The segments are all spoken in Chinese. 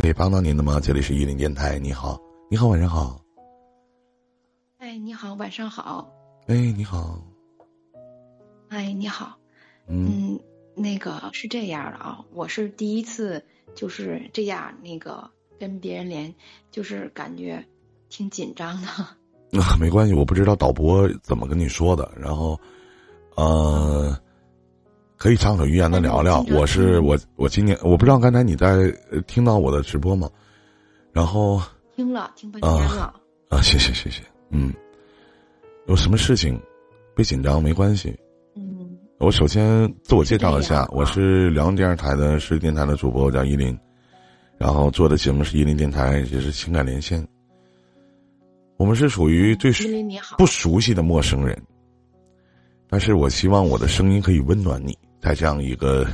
可以帮到您的吗？这里是玉林电台，你好，你好，晚上好。哎，你好，晚上好。哎，你好。哎，你好。嗯，那个是这样的啊，我是第一次就是这样那个跟别人连，就是感觉挺紧张的。那没关系，我不知道导播怎么跟你说的，然后，呃，可以畅所欲言的聊聊。我是我，我今年我不知道刚才你在听到我的直播吗？然后听了，听半天了。啊，谢谢谢谢，嗯，有什么事情，别紧张，没关系。嗯，我首先自我介绍一下，我是辽宁电视台的是电台的主播，我叫依林，然后做的节目是依林电台，也是情感连线。我们是属于最不熟悉的陌生人，但是我希望我的声音可以温暖你，在这样一个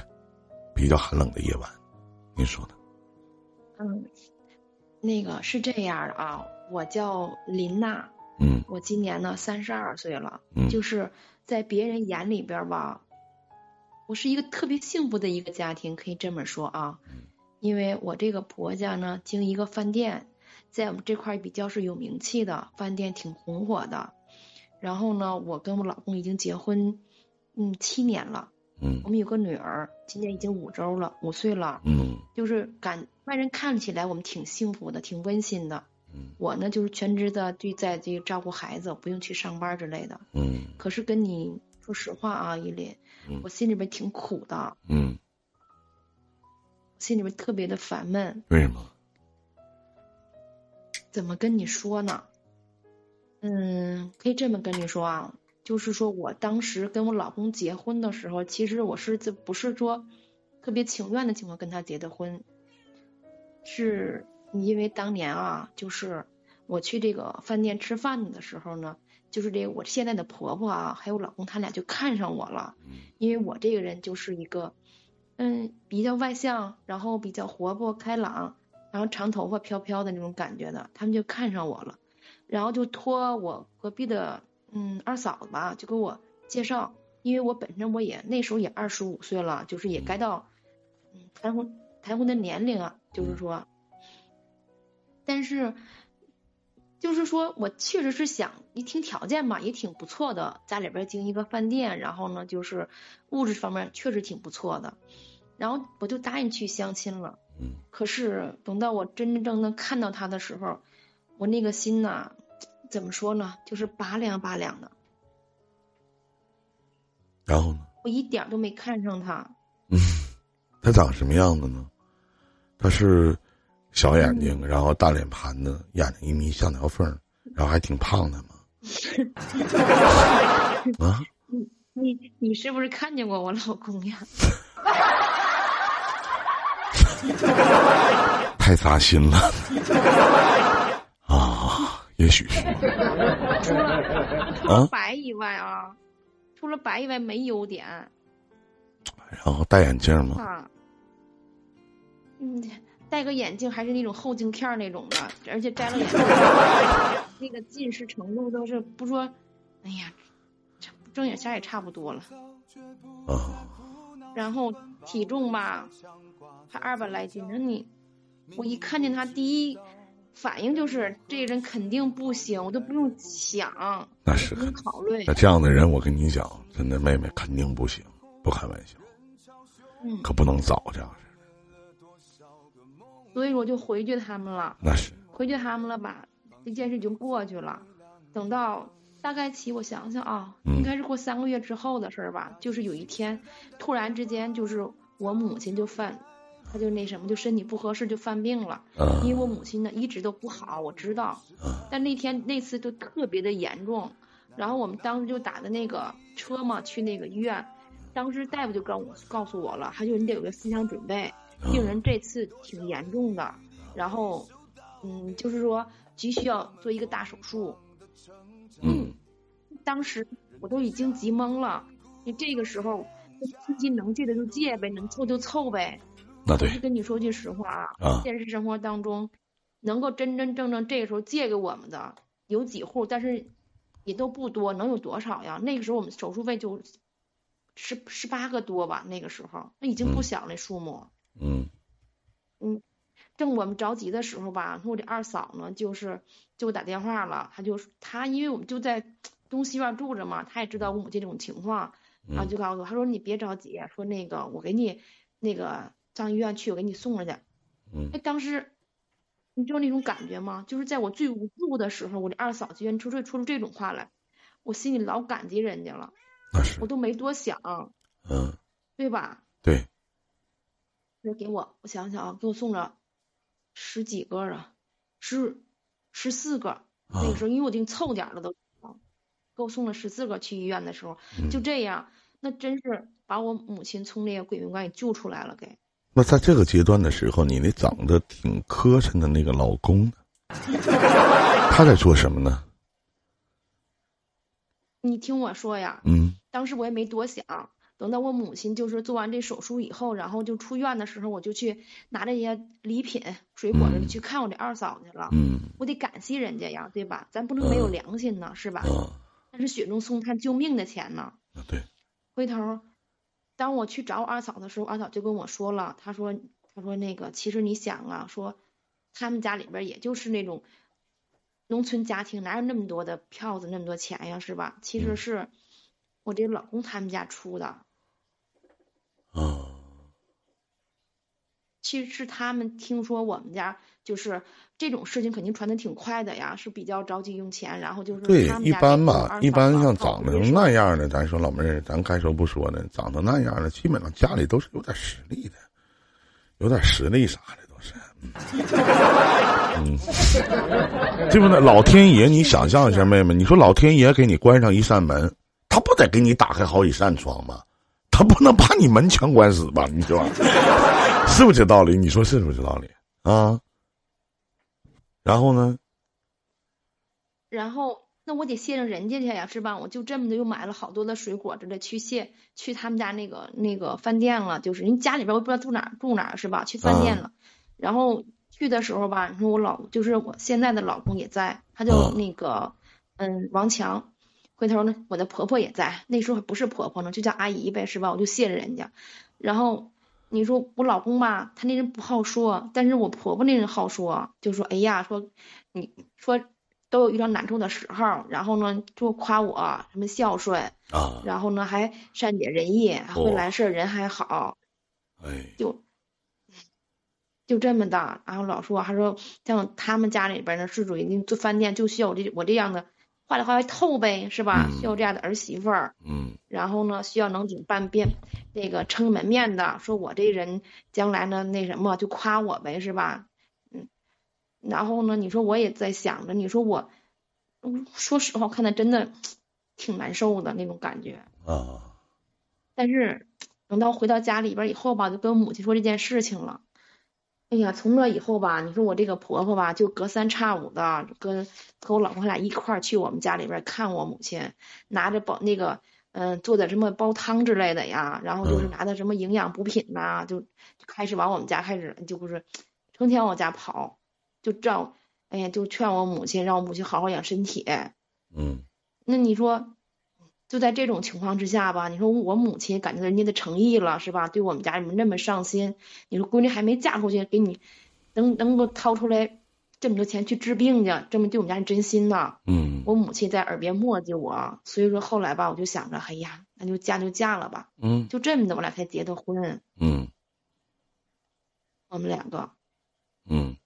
比较寒冷的夜晚，您说呢？嗯，那个是这样的啊，我叫林娜，嗯，我今年呢三十二岁了，嗯，就是在别人眼里边吧，我是一个特别幸福的一个家庭，可以这么说啊，因为我这个婆家呢经一个饭店。在我们这块比较是有名气的饭店，挺红火的。然后呢，我跟我老公已经结婚，嗯，七年了。嗯。我们有个女儿，今年已经五周了，五岁了。嗯。就是感外人看起来我们挺幸福的，挺温馨的。嗯。我呢，就是全职的，对，在这照顾孩子，不用去上班之类的。嗯。可是跟你说实话啊，依林，我心里边挺苦的。嗯。心里边特别的烦闷。为什么？怎么跟你说呢？嗯，可以这么跟你说啊，就是说我当时跟我老公结婚的时候，其实我是这不是说特别情愿的情况跟他结的婚，是因为当年啊，就是我去这个饭店吃饭的时候呢，就是这我现在的婆婆啊，还有老公他俩就看上我了，因为我这个人就是一个嗯比较外向，然后比较活泼开朗。然后长头发飘飘的那种感觉的，他们就看上我了，然后就托我隔壁的嗯二嫂子吧，就给我介绍，因为我本身我也那时候也二十五岁了，就是也该到嗯谈婚谈婚的年龄啊，就是说，但是就是说我确实是想一听条件吧，也挺不错的，家里边经营一个饭店，然后呢就是物质方面确实挺不错的，然后我就答应去相亲了。嗯，可是等到我真真正正看到他的时候，我那个心呐，怎么说呢，就是拔凉拔凉的。然后呢？我一点都没看上他。嗯，他长什么样子呢？他是小眼睛，然后大脸盘子，眼睛一眯像条缝，然后还挺胖的嘛？啊？你你你是不是看见过我老公呀？太扎心了啊！也许是 除了白以外啊，除了白以外没优点。然后戴眼镜吗？啊，嗯，戴个眼镜还是那种后镜片那种的，而且摘了眼镜，那个近视程度都是不说，哎呀，睁眼瞎也差不多了。啊。然后体重吧。还二百来斤，那你，我一看见他，第一反应就是这人肯定不行，我都不用想，那是不用考虑。那这样的人，我跟你讲，真的妹妹肯定不行，不开玩笑，嗯，可不能早这样式所以我就回绝他们了。那是回绝他们了吧？这件事已经过去了。等到大概起，我想想啊，应该是过三个月之后的事儿吧。就是有一天，突然之间，就是我母亲就犯。他就那什么，就身体不合适，就犯病了。因为我母亲呢一直都不好，我知道。但那天那次就特别的严重，然后我们当时就打的那个车嘛，去那个医院。当时大夫就跟我告诉我了，他就你得有个思想准备，病人这次挺严重的，然后嗯，就是说急需要做一个大手术。嗯，当时我都已经急懵了，你这个时候资金能借的就借呗，能凑就凑呗。那对，跟你说句实话啊，现实生活当中，能够真真正正这个时候借给我们的有几户，但是也都不多，能有多少呀？那个时候我们手术费就十十八个多吧，那个时候那已经不小那数目。嗯。嗯，正我们着急的时候吧，我这二嫂呢，就是就打电话了，她就她因为我们就在东西院住着嘛，她也知道我母亲这种情况，然后就告诉我，她说你别着急，说那个我给你那个上医院去，我给你送过去。嗯哎，当时你知道那种感觉吗？就是在我最无助的时候，我这二嫂居然说出说出这种话来，我心里老感激人家了，那是我都没多想，嗯对吧？对那给我，我想想啊，给我送了十几个啊，十十四个。那啊个时候，因为我已经凑点了都，给我送了十四个去医院的时候，嗯就这样，那真是把我母亲从那个鬼门关给救出来了，给。那在这个阶段的时候，你那长得挺磕碜的那个老公呢，他在做什么呢？你听我说呀，嗯当时我也没多想，等到我母亲就是做完这手术以后，然后就出院的时候，我就去拿这些礼品、水果嗯去看我这二嫂去了。嗯我得感谢人家呀，对吧？咱不能没有嗯良心呢，是吧？啊那是雪中送炭救命的钱呢。啊对，回头，当我去找我二嫂的时候，二嫂就跟我说了，她说，她说那个，其实你想啊，说他们家里边儿也就是那种农村家庭，哪有那么多的票子，那么多钱呀，是吧？其实嗯是我这老公他们家出的，其实是他们听说我们家就是这种事情肯定传的挺快的呀，是比较着急用钱，然后就是对一般吧，一般像长得那样的，咱说老妹儿，咱该说不说的，长得那样的，基本上家里都是有点实力的，有点实力啥的都是。嗯，对不对？老天爷，你想象一下，妹妹，你说老天爷给你关上一扇门，他不得给你打开好几扇窗吗？他不能把你门全关死吧？你说是不是这道理？你说是不是这道理啊？然后呢？然后那我得谢上人家去呀，是吧？我就这么的又买了好多的水果之类去谢去他们家那个那个饭店了，就是人家里边我不知道住哪儿住哪儿是吧？去饭店了，然后去的时候吧，你说我老就是我现在的老公也在，他叫啊那个嗯王强。回头呢，我的婆婆也在，那时候还不是婆婆呢，就叫阿姨呗，是吧？我就谢着人家。然后你说我老公吧，他那人不好说，但是我婆婆那人好说，就说哎呀，说你说都有遇到难处的时候，然后呢就夸我什么孝顺，啊，然后呢还善解人意，还会哦来事儿，人还好，哎，就就这么的。然后老说他说像他们家里边呢是属于那做饭店就需要我这我这样的话里话外透呗，是吧？嗯需要这样的儿媳妇儿。嗯然后呢，需要能顶半边那个撑门面的，说我这人将来呢那什么就夸我呗，是吧？嗯，然后呢，你说我也在想着，你说我，嗯说实话，我看的真的挺难受的那种感觉。啊，但是等到回到家里边以后吧，就跟母亲说这件事情了。哎呀，从那以后吧，你说我这个婆婆吧，就隔三差五的跟和我老公他俩一块儿去我们家里边看我母亲，拿着煲那个嗯、做点什么煲汤之类的呀，然后就是嗯拿的什么营养补品呐、就就开始往我们家开始就不是成天往我家跑，就照哎呀就劝我母亲让我母亲好好养身体。嗯那你说，就在这种情况之下吧，你说我母亲感觉到人家的诚意了，是吧？对我们家人那么上心，你说闺女还没嫁出去，给你能能够掏出来这么多钱去治病去，这么对我们家人真心呐。嗯我母亲在耳边磨叽我，所以说后来吧，我就想着，哎呀，那就嫁就嫁了吧，嗯就这么的，我俩才结的婚，嗯我们两个嗯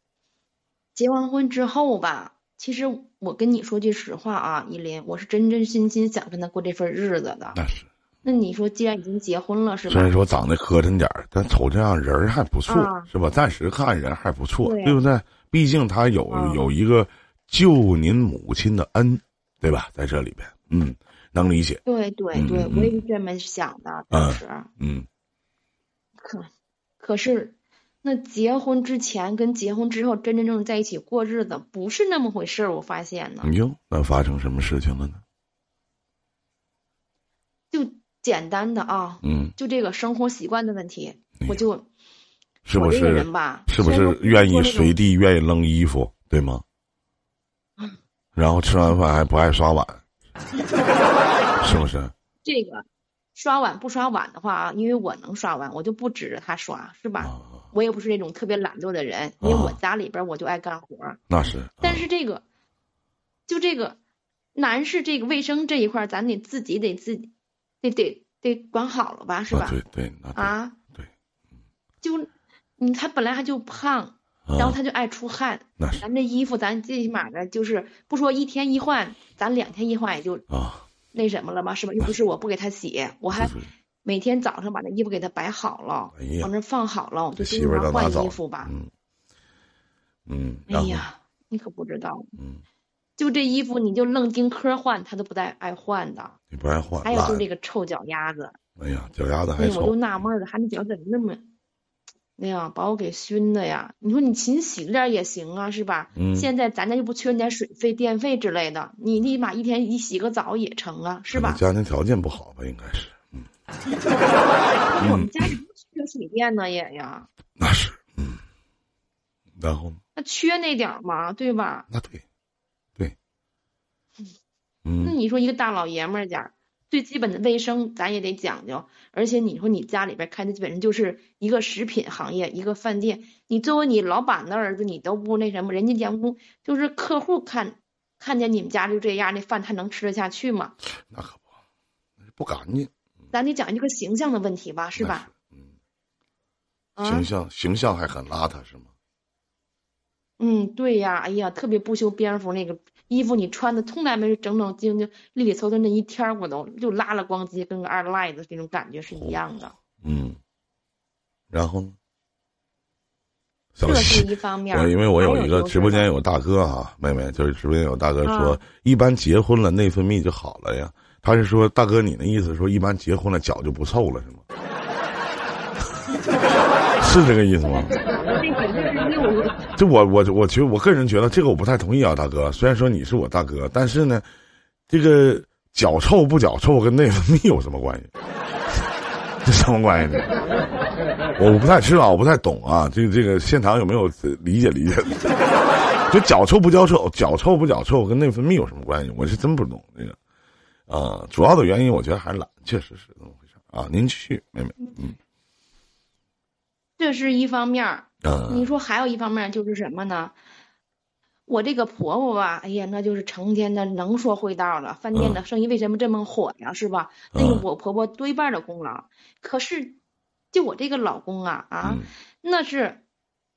结完婚之后吧。其实我跟你说句实话啊，依林，我是真真心心想跟他过这份日子的。那是。那你说，既然已经结婚了，是吧虽然？说长得磕碜点儿，但瞅这样人儿还不错，啊是吧？暂时看人还不错，对对不对？毕竟他有、啊有一个救您母亲的恩，对吧？在这里边，嗯，能理解，对对对，嗯我也是这么想的。当时，嗯可可是，那结婚之前跟结婚之后真真正正在一起过日子，不是那么回事儿。我发现呢，哟，那发生什么事情了呢？就简单的啊，嗯，就这个生活习惯的问题，哎我就是不是人吧，是不是愿意随地愿意扔衣服，对吗？然后吃完饭还不爱刷碗，是不是？这个刷碗不刷碗的话啊，因为我能刷碗，我就不指着他刷，是吧？啊。我也不是那种特别懒惰的人，因为我家里边我就爱干活儿。那是，但是这个，就这个男士这个卫生这一块儿，咱得自己得自己得得得管好了吧，是吧？啊对对，啊，对，就你他本来他就胖，然后他就爱出汗，那是。咱这衣服咱最起码的就是不说一天一换，咱两天一换也就啊，那什么了吗，是吧？又不是我不给他洗，我还每天早上把那衣服给他摆好了，哎往那放好了，我就这媳妇儿换衣服吧。嗯嗯，哎呀，你可不知道，嗯，就这衣服你就愣丁科换，他都不带爱换的。你不爱换，还有就这个臭脚丫子，哎呀，脚丫子还哎呀，我就，纳闷了，他那脚怎么那么，哎呀，把我给熏的呀！你说你勤洗着点也行啊，是吧？嗯现在咱家又不缺那点水费、电费之类的，你立马一天一洗个澡也成啊，是吧？家庭条件不好吧？应该是，嗯，我们家里不缺水电呢也呀，那是，嗯，然后呢？那缺那点儿嘛，对吧？那对，对，嗯那嗯，你说一个大老爷们儿家，最基本的卫生咱也得讲究，而且你说你家里边开的基本上就是一个食品行业，一个饭店，你作为你老板的儿子，你都不那什么，人家员工就是客户看看见你们家就这样，那饭他能吃得下去吗？那可不，那不干净，咱得讲一个形象的问题吧，是那吧？？嗯，啊形，象形象还很邋遢是吗？嗯，对呀，哎呀，特别不修边幅，那个衣服你穿的从来没整整净净、利利索索那一天儿我都就拉了光机，跟个二赖子这种感觉是一样的。嗯，然后呢？这是，一方面儿。我因为我有一个直播间有大哥哈，妹妹就是直播间有大哥说啊，一般结婚了内分泌就好了呀。他是说大哥，你的意思说一般结婚了脚就不臭了是吗？是这个意思吗？这。我我我觉我个人觉得这个我不太同意啊，大哥。虽然说你是我大哥，但是呢，这个脚臭不脚臭跟内分泌有什么关系？这什么关系呢？我不太知道，我不太懂啊。这个这个现场有没有理解理解？就脚臭不脚臭，脚臭不脚臭跟内分泌有什么关系？我是真不懂这个。啊、主要的原因我觉得还是懒，确实是这么回事啊。您继续，妹妹，嗯这是一方面儿。嗯你说还有一方面就是什么呢？我这个婆婆吧，哎呀，那就是成天的能说会道了。饭店的生意为什么这么火呀？是吧？那嗯个我婆婆多半的功劳。可是，就我这个老公啊啊，嗯那是，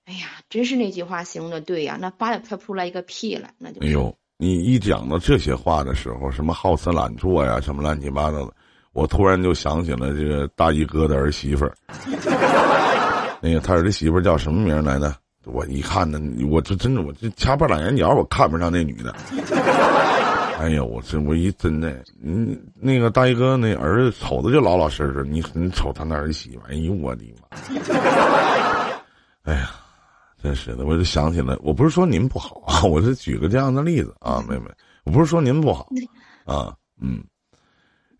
哎呀，真是那句话形容的对呀，那扒拉不出来一个屁了，那就是。哎呦，你一讲到这些话的时候，什么好吃懒做呀，什么乱七八糟的，我突然就想起了这个大衣哥的儿媳妇儿。那个他儿子媳妇叫什么名儿来着？我一看呢，我这真的，我这掐半拉眼角，我看不上那女的。哎呀，我这我一真的，嗯，那个大衣哥那儿子瞅着就老老实实，你你瞅他那儿媳妇，哎呦我的妈！哎呀，真是的，我就想起来，我不是说您不好啊，我是举个这样的例子啊，妹妹，我不是说您不好啊，嗯，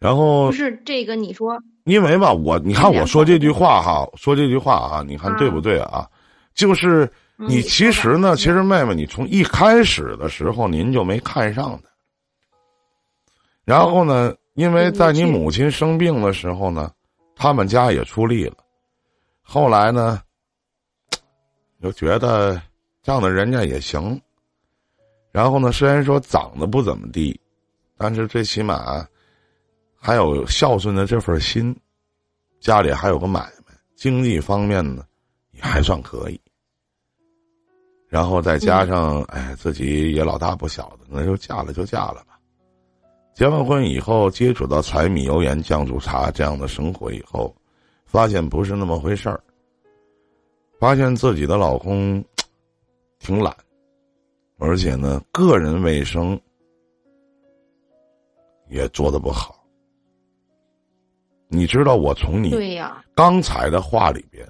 然后不是这个，你说因为吧，我你看我说这句话哈，说这句话啊，你看对不对啊？就是你其实呢，其实妹妹，你从一开始的时候您就没看上他，然后呢，因为在你母亲生病的时候呢，他们家也出力了，后来呢，又觉得这样的人家也行，然后呢，虽然说长得不怎么地，但是最起码还有孝顺的这份心，家里还有个买卖，经济方面呢也还算可以。然后再加上，哎，自己也老大不小的，那就嫁了就嫁了吧。结完婚以后，接触到柴米油盐酱醋茶这样的生活以后，发现不是那么回事儿。发现自己的老公 挺懒，而且呢，个人卫生也做的不好。你知道，我从你对呀，刚才的话里边，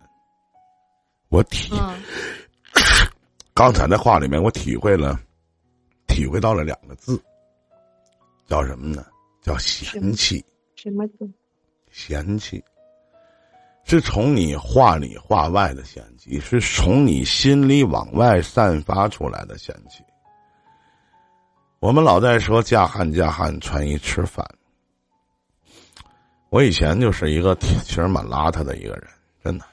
我体嗯，刚才的话里面，我体会了，体会到了两个字，叫什么呢？叫嫌弃。什么字？嫌弃，是从你话里话外的嫌弃，是从你心里往外散发出来的嫌弃。我们老在说嫁汉嫁汉，穿衣吃饭。我以前就是一个其实蛮邋遢的一个人，真的。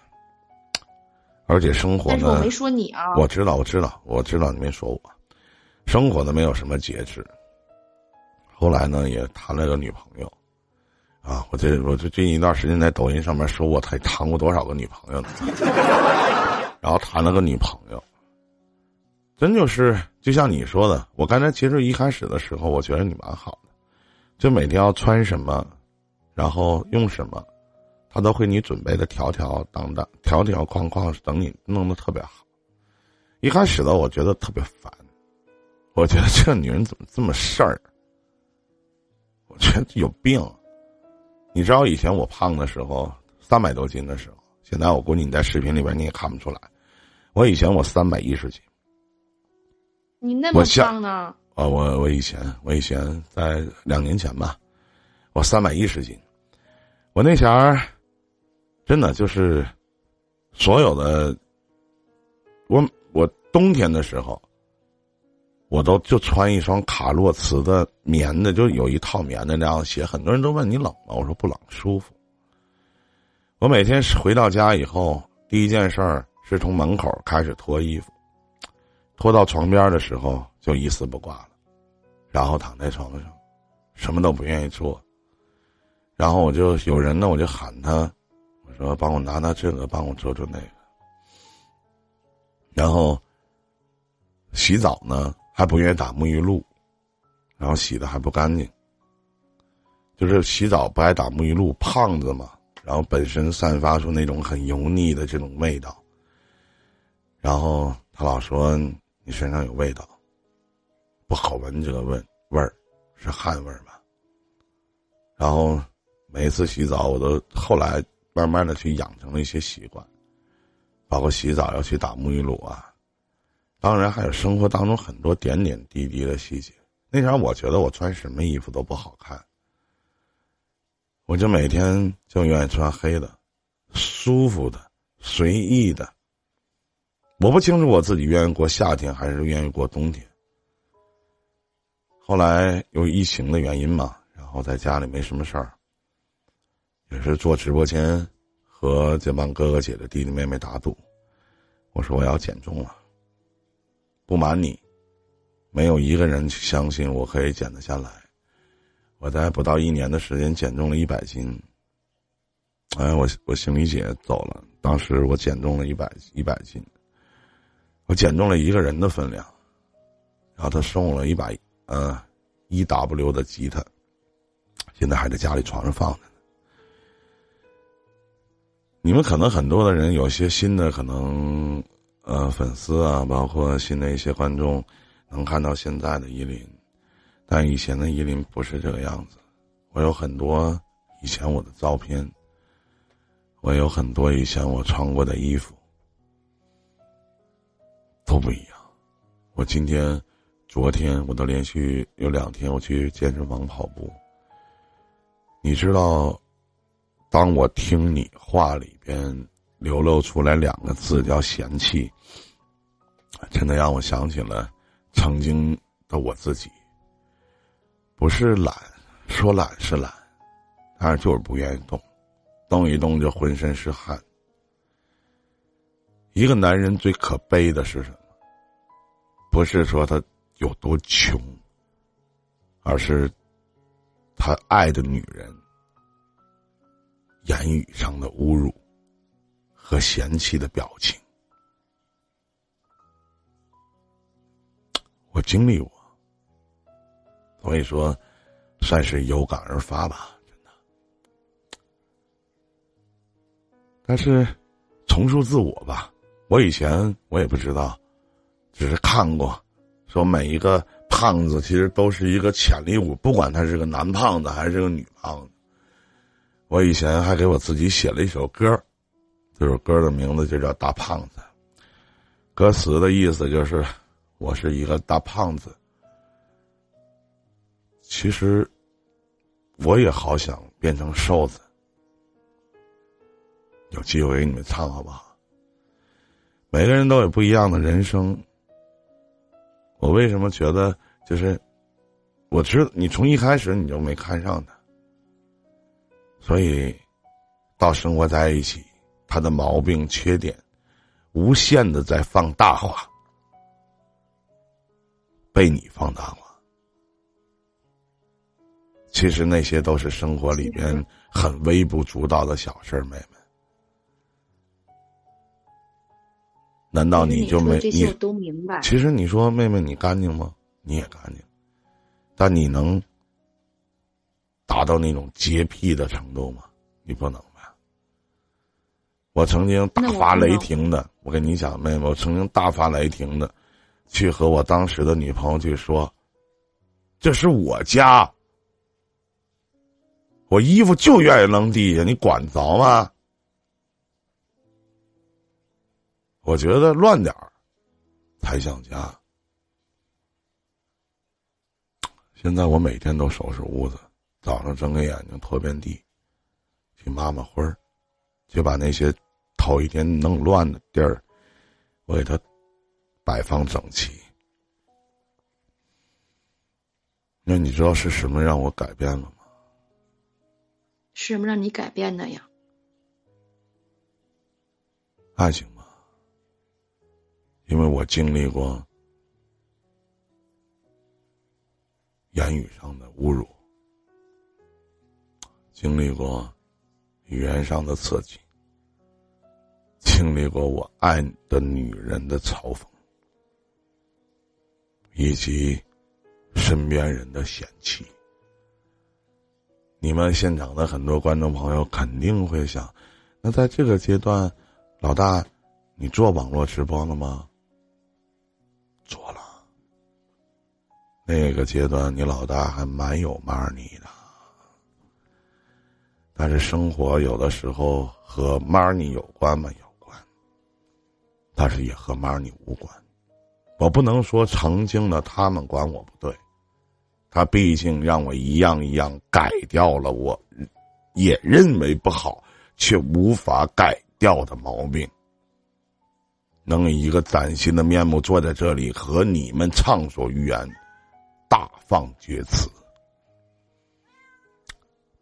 而且生活呢，但是我没说你啊。我知道，我知道，我知道你没说我。生活呢没有什么节制。后来呢也谈了个女朋友，啊，我这我这最近一段时间在抖音上面说我才谈过多少个女朋友呢？然后谈了个女朋友，真就是就像你说的，我刚才其实一开始的时候，我觉得你蛮好的，就每天要穿什么，然后用什么。他都会你准备的条条当当、条条框框，等你弄得特别好。一开始的，我觉得特别烦，我觉得这女人怎么这么事儿？我觉得有病。你知道以前我胖的时候，三百多斤的时候，现在我估计你在视频里边你也看不出来。我以前我三百一十斤，你那么胖呢？啊，我我以前我以前在两年前吧，我三百一十斤，我那前儿。真的就是，所有的，我我冬天的时候，我都就穿一双卡洛茨的棉的，就有一套棉的那样鞋。很多人都问你冷吗？我说不冷，舒服。我每天回到家以后，第一件事儿是从门口开始脱衣服，脱到床边的时候就一丝不挂了，然后躺在床上，什么都不愿意做。然后我就有人呢，我就喊他。我说帮我拿拿这个，帮我做做那个。然后洗澡呢，还不愿意打沐浴露，然后洗的还不干净。就是洗澡不爱打沐浴露，胖子嘛，然后本身散发出那种很油腻的这种味道。然后他老说你身上有味道，不好闻这个味味儿，是汗味儿吧？然后每次洗澡，我都后来。慢慢的去养成了一些习惯，包括洗澡要去打沐浴露啊，当然还有生活当中很多点点滴滴的细节。那前我觉得我穿什么衣服都不好看，我就每天就愿意穿黑的，舒服的、随意的。我不清楚我自己愿意过夏天还是愿意过冬天。后来有疫情的原因嘛，然后在家里没什么事儿。也是做直播间，和这帮哥哥姐姐、弟弟妹妹打赌。我说我要减重了。不瞒你，没有一个人相信我可以减得下来。我在不到一年的时间减重了一百斤。哎，我我行李姐走了，当时我减重了一百一百斤，我减重了一个人的分量。然后他送了一把呃一 W 的吉他，现在还在家里床上放着。你们可能很多的人，有些新的可能，呃，粉丝啊，包括新的一些观众，能看到现在的依林，但以前的依林不是这个样子。我有很多以前我的照片，我有很多以前我穿过的衣服，都不一样。我今天、昨天我都连续有两天我去健身房跑步，你知道。当我听你话里边流露出来两个字叫嫌弃，真的让我想起了曾经的我自己。不是懒，说懒是懒，但是就是不愿意动，动一动就浑身是汗。一个男人最可悲的是什么？不是说他有多穷，而是他爱的女人。言语上的侮辱和嫌弃的表情，我经历过，所以说算是有感而发吧，真的。但是重塑自我吧，我以前我也不知道，只是看过，说每一个胖子其实都是一个潜力股，不管他是个男胖子还是个女胖子。我以前还给我自己写了一首歌，这首歌的名字就叫《大胖子》。歌词的意思就是我是一个大胖子。其实我也好想变成瘦子，有机会给你们唱好不好？每个人都有不一样的人生。我为什么觉得就是，我知道你从一开始你就没看上他。所以，到生活在一起，他的毛病、缺点，无限的在放大化，被你放大化。其实那些都是生活里边很微不足道的小事儿，妹妹。难道你就没你都明白？其实你说妹妹你干净吗？你也干净，但你能达到那种洁癖的程度吗？你不能吧？我曾经大发雷霆的，我跟你讲，妹妹，我曾经大发雷霆的，去和我当时的女朋友去说，这是我家，我衣服就愿意扔地下，你管着吗？我觉得乱点儿才像家。现在我每天都收拾屋子，早上睁开眼睛拖遍地，去抹抹灰儿，就把那些头一天弄乱的地儿，我给它摆放整齐。那你知道是什么让我改变了吗？是什么让你改变的呀？爱情。因为我经历过言语上的侮辱，经历过语言上的刺激，经历过我爱的女人的嘲讽，以及身边人的嫌弃。你们现场的很多观众朋友肯定会想：那在这个阶段，老大，你做网络直播了吗？做了，那个阶段你老大还蛮有骂你的，但是生活有的时候和 money 有关吗？有关，但是也和 money 无关。我不能说曾经的他们管我不对，他毕竟让我一样一样改掉了我，也认为不好却无法改掉的毛病。能以一个崭新的面目坐在这里和你们畅所欲言，大放厥词。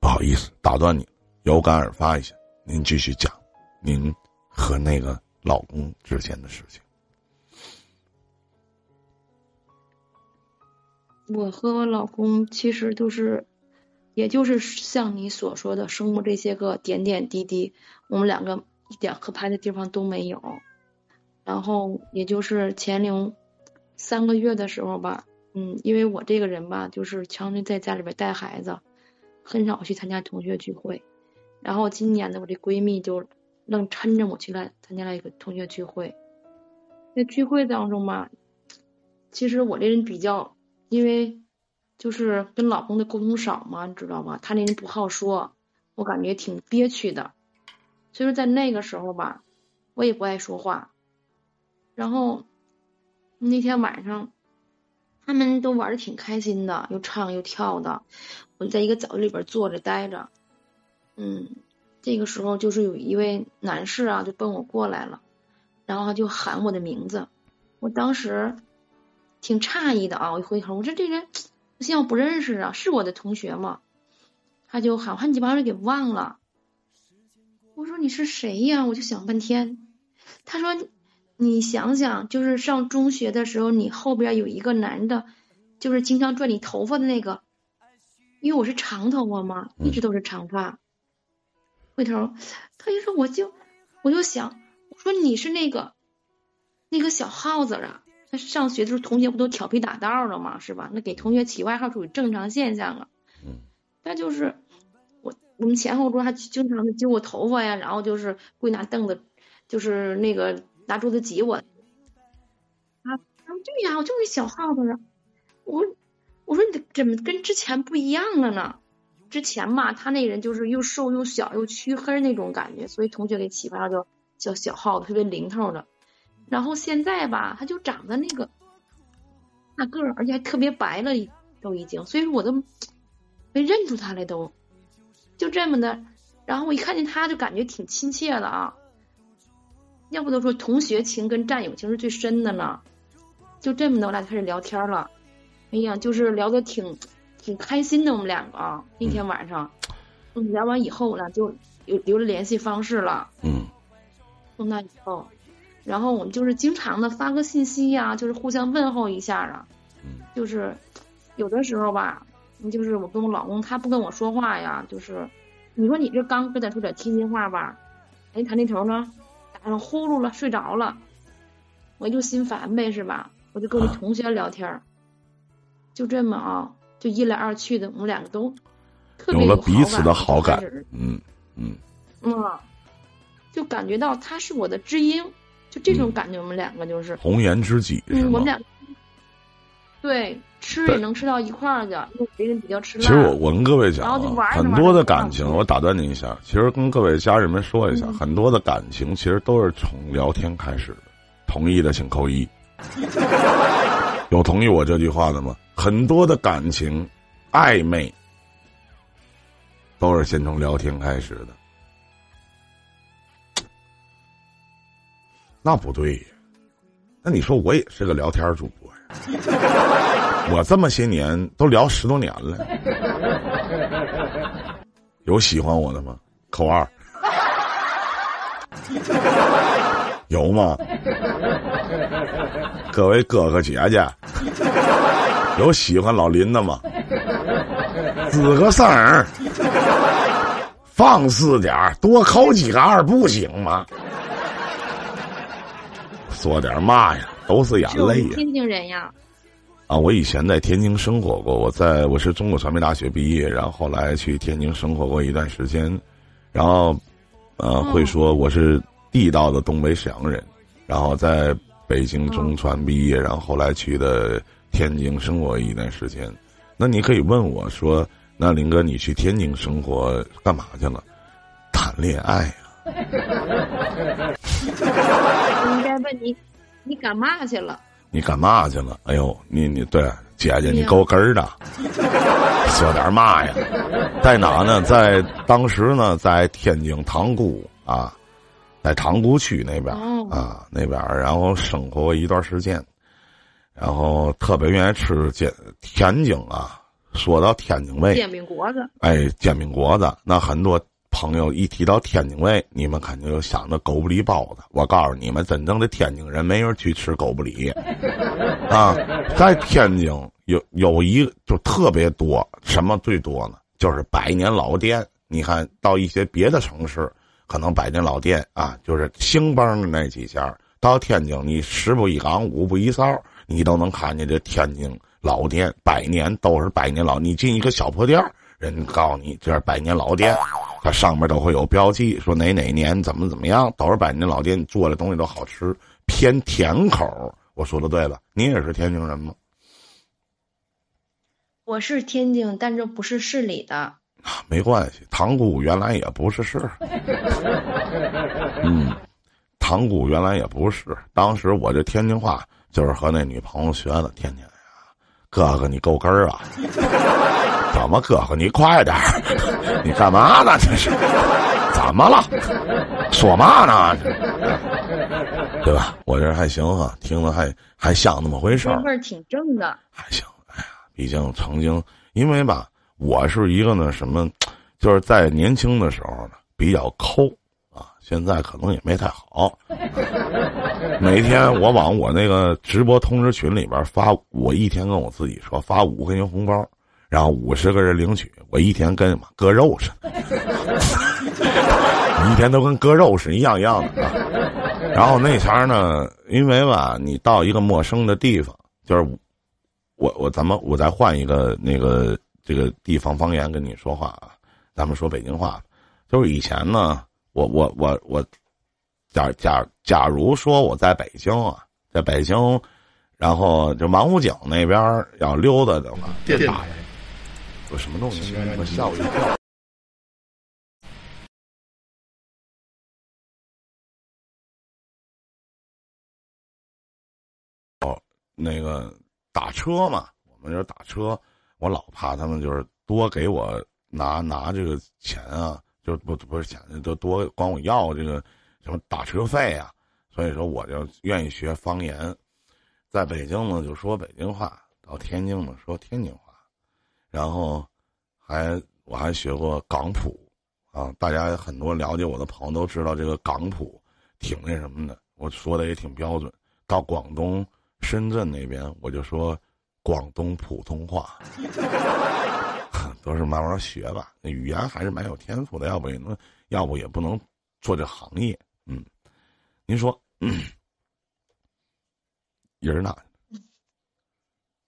不好意思，打断你，有感而发一下，您继续讲，您和那个老公之间的事情。我和我老公其实都是，也就是像你所说的，生活这些个点点滴滴，我们两个一点合拍的地方都没有。然后也就是前零三个月的时候吧，嗯，因为我这个人吧，就是常年在家里边带孩子，很少去参加同学聚会。然后今年呢，我这闺蜜就愣抻着我去来参加了一个同学聚会。在聚会当中吧，其实我这人比较，因为就是跟老公的沟通少嘛，你知道吗？他那人不好说，我感觉挺憋屈的。所以说在那个时候吧，我也不爱说话。然后那天晚上，他们都玩的挺开心的，又唱又跳的。我在一个角落里边坐着待着，嗯，这个时候就是有一位男士啊，就奔我过来了，然后他就喊我的名字。我当时挺诧异的啊，我一回头，我说这人像我不认识啊，是我的同学吗？他就喊，喊你把我给忘了。我说你是谁呀？我就想半天。他说。你想想，就是上中学的时候，你后边有一个男的，就是经常拽你头发的那个，因为我是长头发嘛，一直都是长发。回头他就说，我就我就想，我说你是那个那个小耗子啊。他上学的时候，同学不都调皮打闹了嘛？是吧？那给同学起外号属于正常现象啊。嗯。但就是我我们前后桌还经常的揪我头发呀，然后就是会拿凳子，就是那个。拿桌子挤我，啊，对呀，我就是小耗子啊。我我说你怎么跟之前不一样了呢？之前嘛，他那人就是又瘦又小又黢黑那种感觉，所以同学给起发叫叫小耗子，特别灵透的。然后现在吧，他就长得那个大个儿，而且还特别白了，都已经，所以说我都没认出他来，都就这么的。然后我一看见他就感觉挺亲切的啊。要不都说同学情跟战友情是最深的呢，就这么的，我俩就开始聊天了。哎呀，就是聊的挺挺开心的，我们两个啊，那天晚上。嗯，聊完以后呢，就有留了联系方式了。嗯。从那以后，然后我们就是经常的发个信息呀，就是互相问候一下啊。嗯。就是有的时候吧，就是我跟我老公他不跟我说话呀，就是你说你这刚跟他说点贴心话吧，哎，他那头呢打上呼噜了，睡着了，我就心烦呗，是吧？我就跟我同学聊天就这么啊，就一来二去的，我们两个都。有了彼此的好感，嗯嗯，嗯，就感觉到他是我的知音，就这种感觉，我们两个就是红颜知己，嗯，我们俩对吃也能吃到一块儿去，因为别人比较吃辣。其实我我跟各位讲，很多的感情，我打断您一下，其实跟各位家人们说一下，很多的感情其实都是从聊天开始的。同意的请扣一，有同意我这句话的吗？很多的感情暧昧。都是先从聊天开始的，那不对呀？那你说我也是个聊天主播呀？我这么些年都聊十多年了，有喜欢我的吗？扣二，有吗？各位哥哥姐姐，有喜欢老林的吗？吱个声儿。放肆点儿，多扣几个二不行吗？说点嘛呀？都是眼泪呀！天津人呀！啊，我以前在天津生活过，我在我是中国传媒大学毕业，然后后来去天津生活过一段时间，然后，呃，会说我是地道的东北沈阳人，然后在北京中传毕业，然后后来去的天津生活一段时间。那你可以问我说。那林哥，你去天津生活干嘛去了？谈恋爱呀？应该问你，你干嘛去了？你干嘛去了？哎呦，你你对姐姐，你够根儿的，说点嘛呀？在哪呢？在当时呢，在天津塘沽啊，在塘沽区那边啊那边，然后生活一段时间，然后特别愿意吃煎天津啊。说到天津味，煎饼果子，哎，煎饼果子，那很多朋友一提到天津卫，你们肯定就想着狗不理包子。我告诉你们，真正的天津人没人去吃狗不理，啊，在天津有有一就特别多，什么最多呢？就是百年老店。你看到一些别的城市，可能百年老店啊，就是兴邦的那几家，到天津你十步一岗，五步一哨，你都能看见这天津。老店百年都是百年老，你进一个小破店人告诉你这是百年老店，它上面都会有标记，说哪哪年怎么怎么样，都是百年老店，做的东西都好吃，偏甜口。我说的对了，你也是天津人吗？我是天津，但这不是市里的。没关系，塘沽原来也不是市。嗯，塘沽原来也不是，当时我这天津话就是和那女朋友学的，天天。哥哥，你够根儿啊！怎么，哥哥你快点儿！你干嘛呢？这是怎么了？说嘛呢？对吧？我这还行哈，听着还还像那么回事儿。味儿挺正的。还行，哎呀，毕竟曾经，因为吧，我是一个呢什么，就是在年轻的时候呢比较抠。现在可能也没太好。每天我往我那个直播通知群里边发，我一天跟我自己说发五块钱红包，然后五十个人领取。我一天跟割肉似的，一天都跟割肉似的，一样一样的。然后那前呢，因为吧，你到一个陌生的地方，就是我我咱们我再换一个那个这个地方方言跟你说话啊，咱们说北京话，就是以前呢。我我我我，假假假如说我在北京啊，在北京，然后就王府井那边要溜达的话，电打有什么东西？我吓我一跳。哦，那个打车嘛，我们就是打车，我老怕他们就是多给我拿拿这个钱啊。就不不是钱，都多管我要这个什么打车费啊，所以说我就愿意学方言，在北京呢就说北京话，到天津呢说天津话，然后还我还学过港普啊，大家很多了解我的朋友都知道这个港普挺那什么的，我说的也挺标准。到广东深圳那边，我就说广东普通话，都是慢慢学吧。那语言还是蛮有天赋的，要不也能，要不也不能做这行业。嗯，您说，人呢？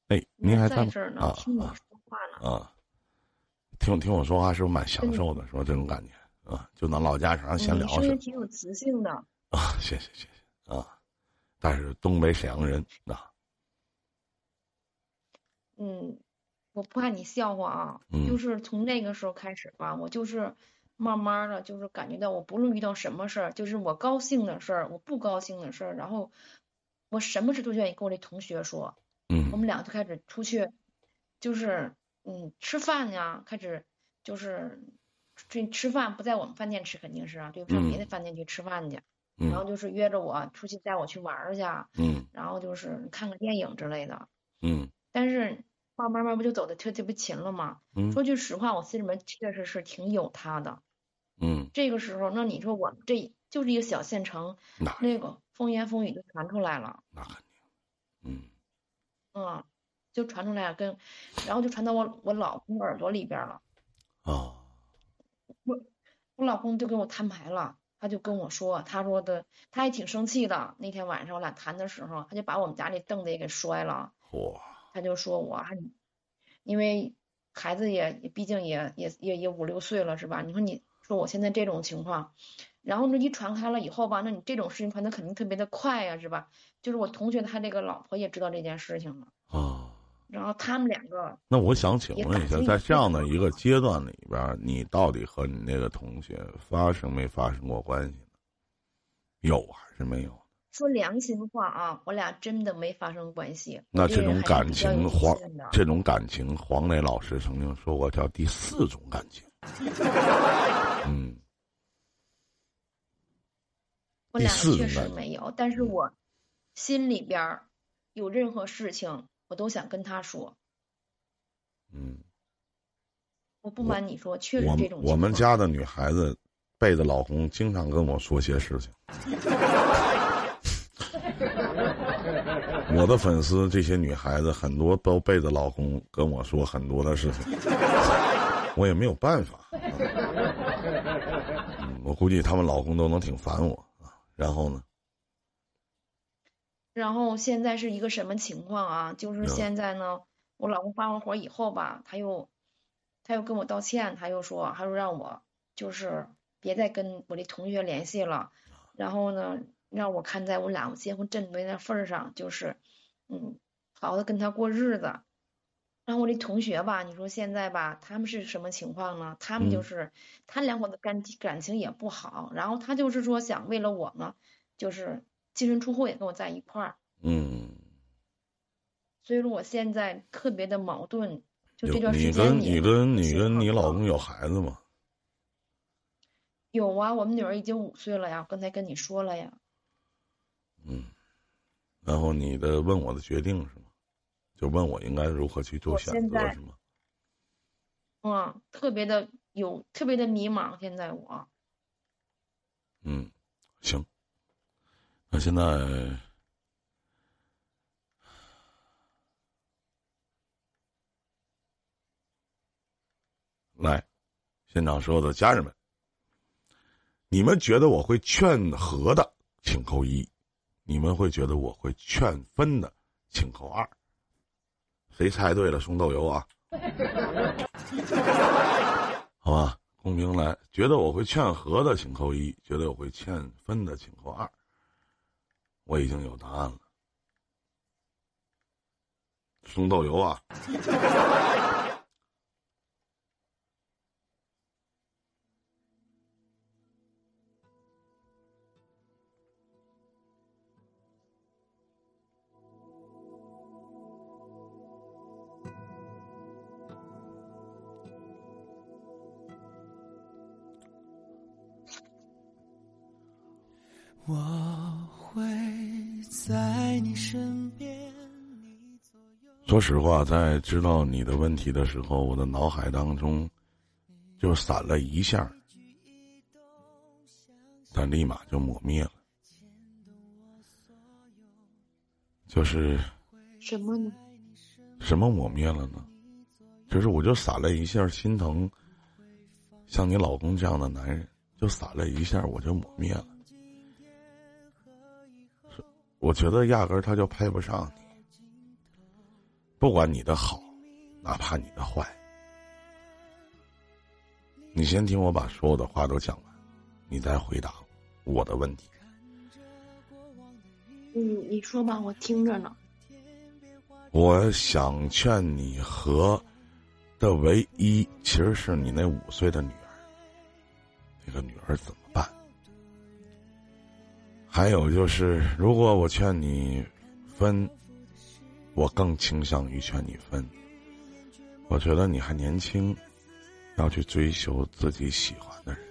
哎，您还在呢？啊啊啊！听听我说话是不是蛮享受的？是吧？这种感觉啊，就拿老家常闲聊似的。声音挺有磁性的啊！谢谢谢谢啊！但是东北沈阳人啊。嗯，我不怕你笑话啊，就是从那个时候开始吧，我就是慢慢的就是感觉到，我不论遇到什么事儿，就是我高兴的事儿，我不高兴的事儿，然后我什么事都愿意跟我这同学说。嗯。我们俩就开始出去，就是。嗯，吃饭呀，开始就是这吃饭不在我们饭店吃，肯定是啊，就上别的饭店去吃饭去。然后就是约着我出去带我去玩去。嗯。然后就是看个电影之类的。嗯。但是慢慢慢不就走的特特别勤了吗？嗯。说句实话，我心里面确实是挺有他的。嗯。这个时候，那你说我这就是一个小县城，那个风言风语就传出来了。那肯定。嗯。嗯。就传出来跟，然后就传到我我老公耳朵里边了。啊。我我老公就跟我摊牌了，他就跟我说，他说的他也挺生气的。那天晚上我俩谈的时候，他就把我们家那凳子也给摔了。哇。他就说我还，因为孩子也毕竟也也也也五六岁了是吧？你说你说我现在这种情况，然后呢一传开了以后吧，那你这种事情传的肯定特别的快呀是吧？就是我同学他这个老婆也知道这件事情了。啊。然后他们两个，那我想请问一下，在这样的一个阶段里边，你到底和你那个同学发生没发生过关系呢？有还是没有？说良心话啊，我俩真的没发生关系。那这种感情，黄这种感情，黄磊老师曾经说过叫第四种感情。嗯，我俩确实没有，但是我心里边有任何事情。我都想跟他说，嗯，我不瞒你说，确实这种。我们家的女孩子背着老公，经常跟我说些事情。我的粉丝这些女孩子很多都背着老公跟我说很多的事情，我也没有办法。我估计他们老公都能挺烦我啊。然后呢？然后现在是一个什么情况啊？就是现在呢，我老公发完火以后吧，他又，他又跟我道歉，他又说，他说让我就是别再跟我的同学联系了，然后呢，让我看在我俩结婚这么多年的份上，就是，嗯，好好的跟他过日子。然后我这同学吧，你说现在吧，他们是什么情况呢？他们就是他两口子感感情也不好，然后他就是说想为了我呢，就是。净身出户也跟我在一块儿，嗯，所以说我现在特别的矛盾，就这段时间你跟你跟你跟你老公有孩子吗？有啊，我们女儿已经五岁了呀，刚才跟你说了呀。嗯，然后你的问我的决定是吗？就问我应该如何去做选择是吗？嗯，特别的有特别的迷茫，现在我。嗯，行。那现在，来，现场所有的家人们，你们觉得我会劝和的，请扣一；你们会觉得我会劝分的，请扣二。谁猜对了送豆油啊？好吧，公屏来，觉得我会劝和的，请扣一；觉得我会劝分的，请扣二。我已经有答案了，送豆油啊！说实话，在知道你的问题的时候，我的脑海当中就闪了一下，但立马就抹灭了。就是什么呢？什么抹灭了呢？就是我就闪了一下心疼，像你老公这样的男人，就闪了一下我就抹灭了。我觉得压根儿他就配不上你。不管你的好，哪怕你的坏，你先听我把所有的话都讲完，你再回答我的问题。嗯，你说吧，我听着呢。我想劝你和的唯一，其实是你那五岁的女儿。那个女儿怎么办？还有就是，如果我劝你分，我更倾向于劝你分。我觉得你还年轻，要去追求自己喜欢的人，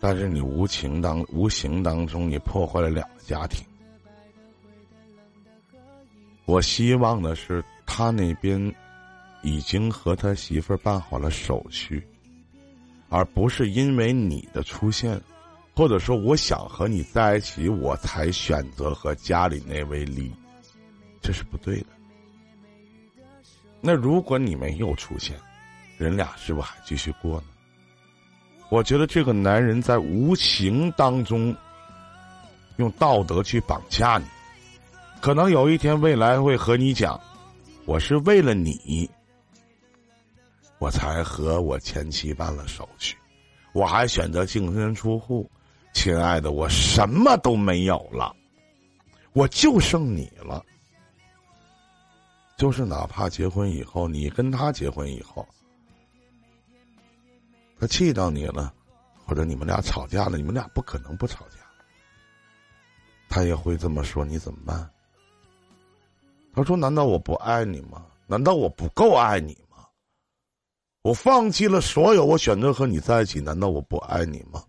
但是你无情当无形当中，你破坏了两个家庭。我希望的是，他那边已经和他媳妇儿办好了手续，而不是因为你的出现，或者说我想和你在一起，我才选择和家里那位离，这是不对的。那如果你没有出现，人俩是不是还继续过呢？我觉得这个男人在无形当中用道德去绑架你。可能有一天，未来会和你讲，我是为了你，我才和我前妻办了手续，我还选择净身出户。亲爱的，我什么都没有了，我就剩你了。就是哪怕结婚以后，你跟他结婚以后，他气到你了，或者你们俩吵架了，你们俩不可能不吵架，他也会这么说，你怎么办？他说：“难道我不爱你吗？难道我不够爱你吗？我放弃了所有，我选择和你在一起，难道我不爱你吗？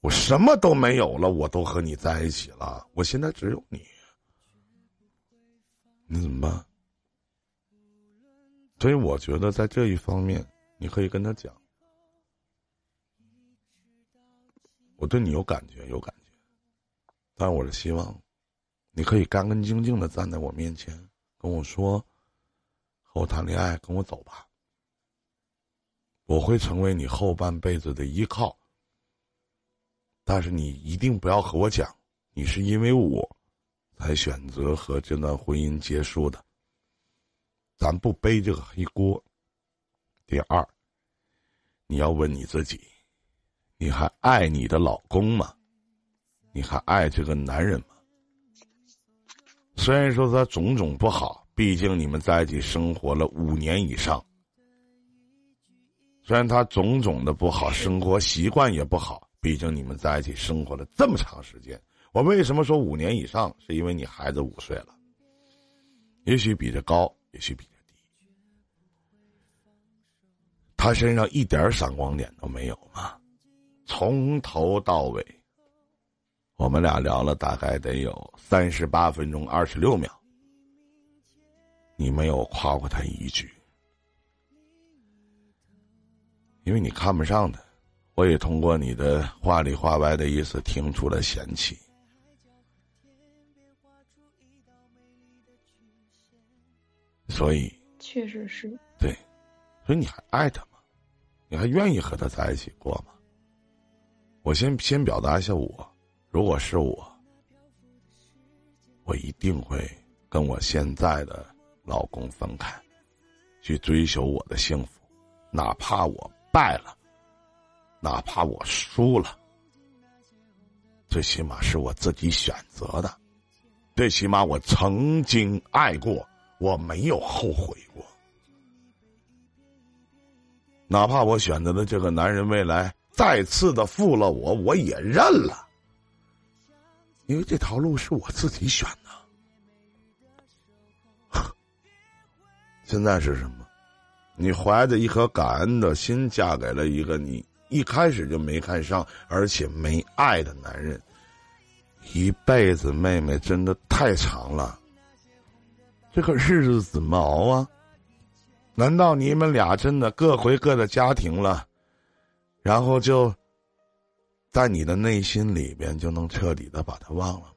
我什么都没有了，我都和你在一起了，我现在只有你，你怎么办？所以我觉得在这一方面，你可以跟他讲，我对你有感觉，有感觉，但我是希望。”你可以干干净净的站在我面前，跟我说：“和我谈恋爱，跟我走吧。”我会成为你后半辈子的依靠。但是你一定不要和我讲，你是因为我，才选择和这段婚姻结束的。咱不背这个黑锅。第二，你要问你自己：你还爱你的老公吗？你还爱这个男人吗？虽然说他种种不好，毕竟你们在一起生活了五年以上。虽然他种种的不好，生活习惯也不好，毕竟你们在一起生活了这么长时间。我为什么说五年以上？是因为你孩子五岁了，也许比这高，也许比他身上一点闪光点都没有吗？从头到尾。我们俩聊了大概得有三十八分钟二十六秒，你没有夸过他一句，因为你看不上他，我也通过你的话里话外的意思听出了嫌弃，所以确实是对，所以你还爱他吗？你还愿意和他在一起过吗？我先先表达一下我。如果是我，我一定会跟我现在的老公分开，去追求我的幸福，哪怕我败了，哪怕我输了，最起码是我自己选择的，最起码我曾经爱过，我没有后悔哪怕我选择的这个男人未来再次的负了我，我也认了。因为这条路是我自己选的，现在是什么？你怀着一颗感恩的心，嫁给了一个你一开始就没看上，而且没爱的男人。一辈子，妹妹真的太长了。这个日子怎么熬啊？难道你们俩真的各回各的家庭了，然后就在你的内心里边就能彻底的把他忘了吗？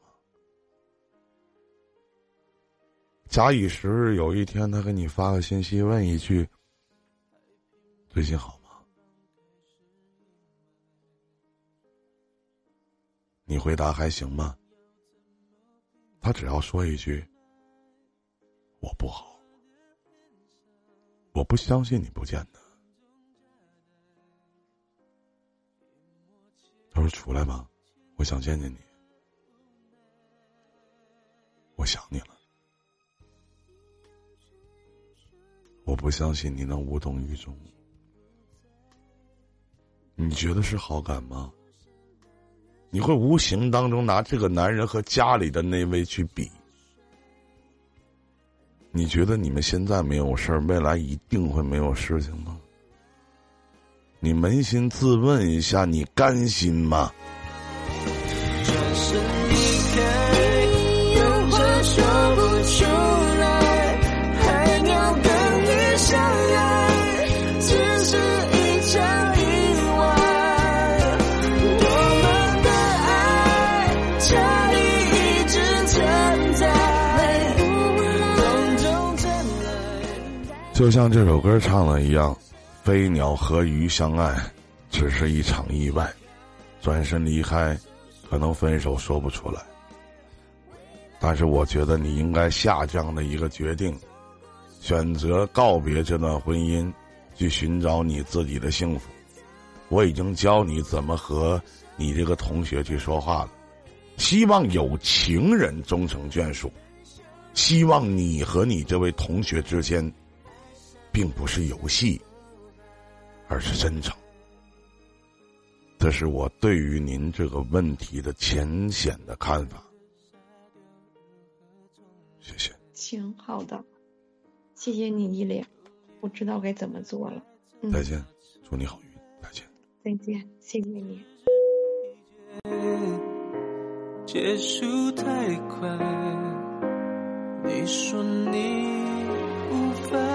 假以时日，有一天他给你发个信息，问一句：“最近好吗？”你回答还行吗？他只要说一句：“我不好。”我不相信你不见他。他说：“出来吧，我想见见你。我想你了。我不相信你能无动于衷。你觉得是好感吗？你会无形当中拿这个男人和家里的那位去比。你觉得你们现在没有事儿，未来一定会没有事情吗？你扪心自问一下，你甘心吗？就像这首歌唱的一样，飞鸟和鱼相爱，只是一场意外，转身离开，可能分手说不出来。但是我觉得你应该下这样的一个决定，选择告别这段婚姻，去寻找你自己的幸福。我已经教你怎么和你这个同学去说话了，希望有情人终成眷属，希望你和你这位同学之间。并不是游戏，而是真诚。这是我对于您这个问题的浅显的看法。谢谢。行，好的，谢谢你，依莲，我知道该怎么做了。再见，祝你好运。再见。再见，谢谢你。结束太快，你说你无法。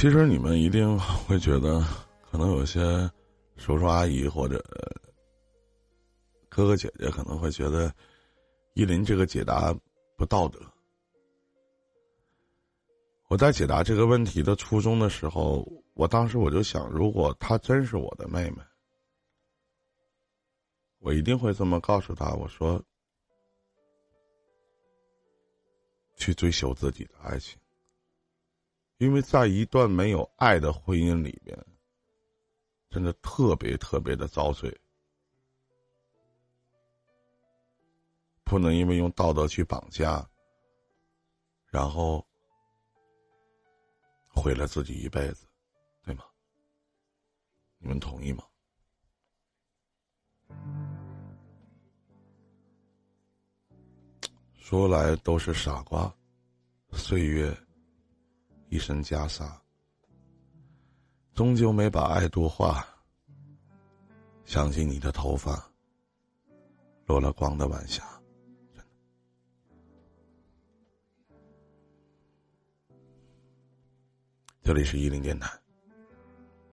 其实你们一定会觉得，可能有些叔叔阿姨或者哥哥姐姐可能会觉得依林这个解答不道德。我在解答这个问题的初衷的时候，我当时我就想，如果她真是我的妹妹，我一定会这么告诉她：我说，去追求自己的爱情。因为在一段没有爱的婚姻里边，真的特别特别的遭罪，不能因为用道德去绑架，然后毁了自己一辈子，对吗？你们同意吗？说来都是傻瓜，岁月。一身袈裟，终究没把爱多化。想起你的头发，落了光的晚霞，这里是一零电台。